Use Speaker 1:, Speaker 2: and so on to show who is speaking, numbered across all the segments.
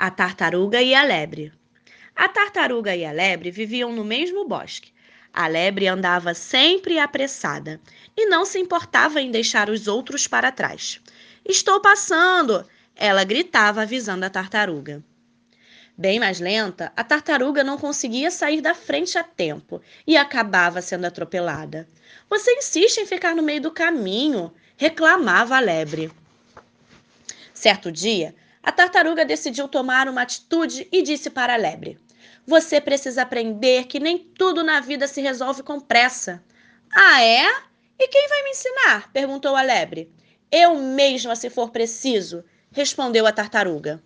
Speaker 1: A tartaruga e a lebre. A tartaruga e a lebre viviam no mesmo bosque. A lebre andava sempre apressada e não se importava em deixar os outros para trás. Estou passando! Ela gritava, avisando a tartaruga. Bem mais lenta, a tartaruga não conseguia sair da frente a tempo e acabava sendo atropelada. Você insiste em ficar no meio do caminho, reclamava a lebre. Certo dia, a tartaruga decidiu tomar uma atitude e disse para a lebre: Você precisa aprender que nem tudo na vida se resolve com pressa. Ah, é? E quem vai me ensinar? perguntou a lebre. Eu mesma, se for preciso, respondeu a tartaruga.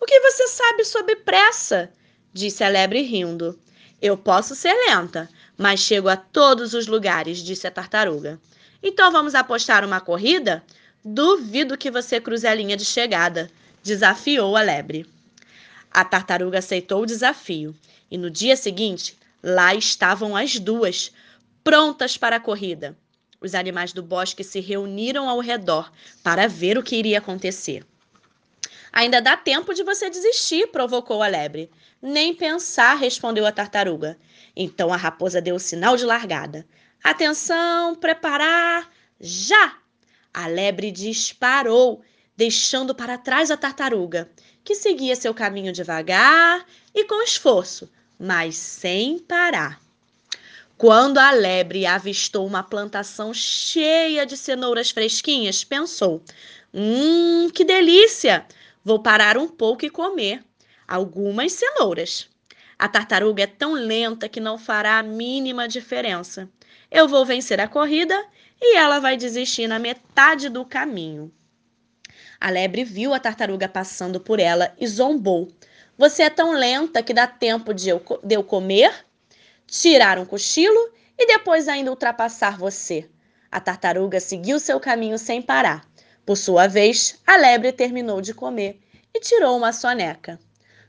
Speaker 1: O que você sabe sobre pressa? disse a lebre rindo. Eu posso ser lenta, mas chego a todos os lugares, disse a tartaruga. Então vamos apostar uma corrida? Duvido que você cruze a linha de chegada, desafiou a lebre. A tartaruga aceitou o desafio e no dia seguinte, lá estavam as duas, prontas para a corrida. Os animais do bosque se reuniram ao redor para ver o que iria acontecer. Ainda dá tempo de você desistir, provocou a lebre. Nem pensar, respondeu a tartaruga. Então a raposa deu o sinal de largada. Atenção, preparar, já! A lebre disparou deixando para trás a tartaruga, que seguia seu caminho devagar e com esforço, mas sem parar. Quando a lebre avistou uma plantação cheia de cenouras fresquinhas, pensou: Hum, que delícia! Vou parar um pouco e comer algumas cenouras. A tartaruga é tão lenta que não fará a mínima diferença. Eu vou vencer a corrida e ela vai desistir na metade do caminho. A lebre viu a tartaruga passando por ela e zombou. Você é tão lenta que dá tempo de eu, de eu comer, tirar um cochilo e depois ainda ultrapassar você. A tartaruga seguiu seu caminho sem parar. Por sua vez, a lebre terminou de comer e tirou uma soneca.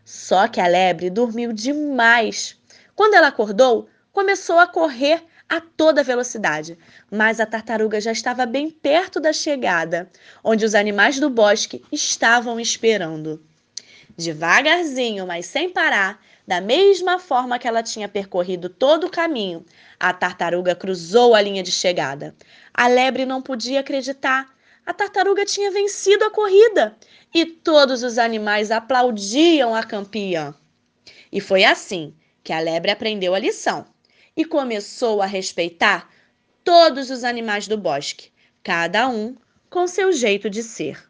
Speaker 1: Só que a lebre dormiu demais. Quando ela acordou, começou a correr a toda velocidade, mas a tartaruga já estava bem perto da chegada, onde os animais do bosque estavam esperando. Devagarzinho, mas sem parar, da mesma forma que ela tinha percorrido todo o caminho, a tartaruga cruzou a linha de chegada. A lebre não podia acreditar. A tartaruga tinha vencido a corrida e todos os animais aplaudiam a campeã. E foi assim que a lebre aprendeu a lição e começou a respeitar todos os animais do bosque, cada um com seu jeito de ser.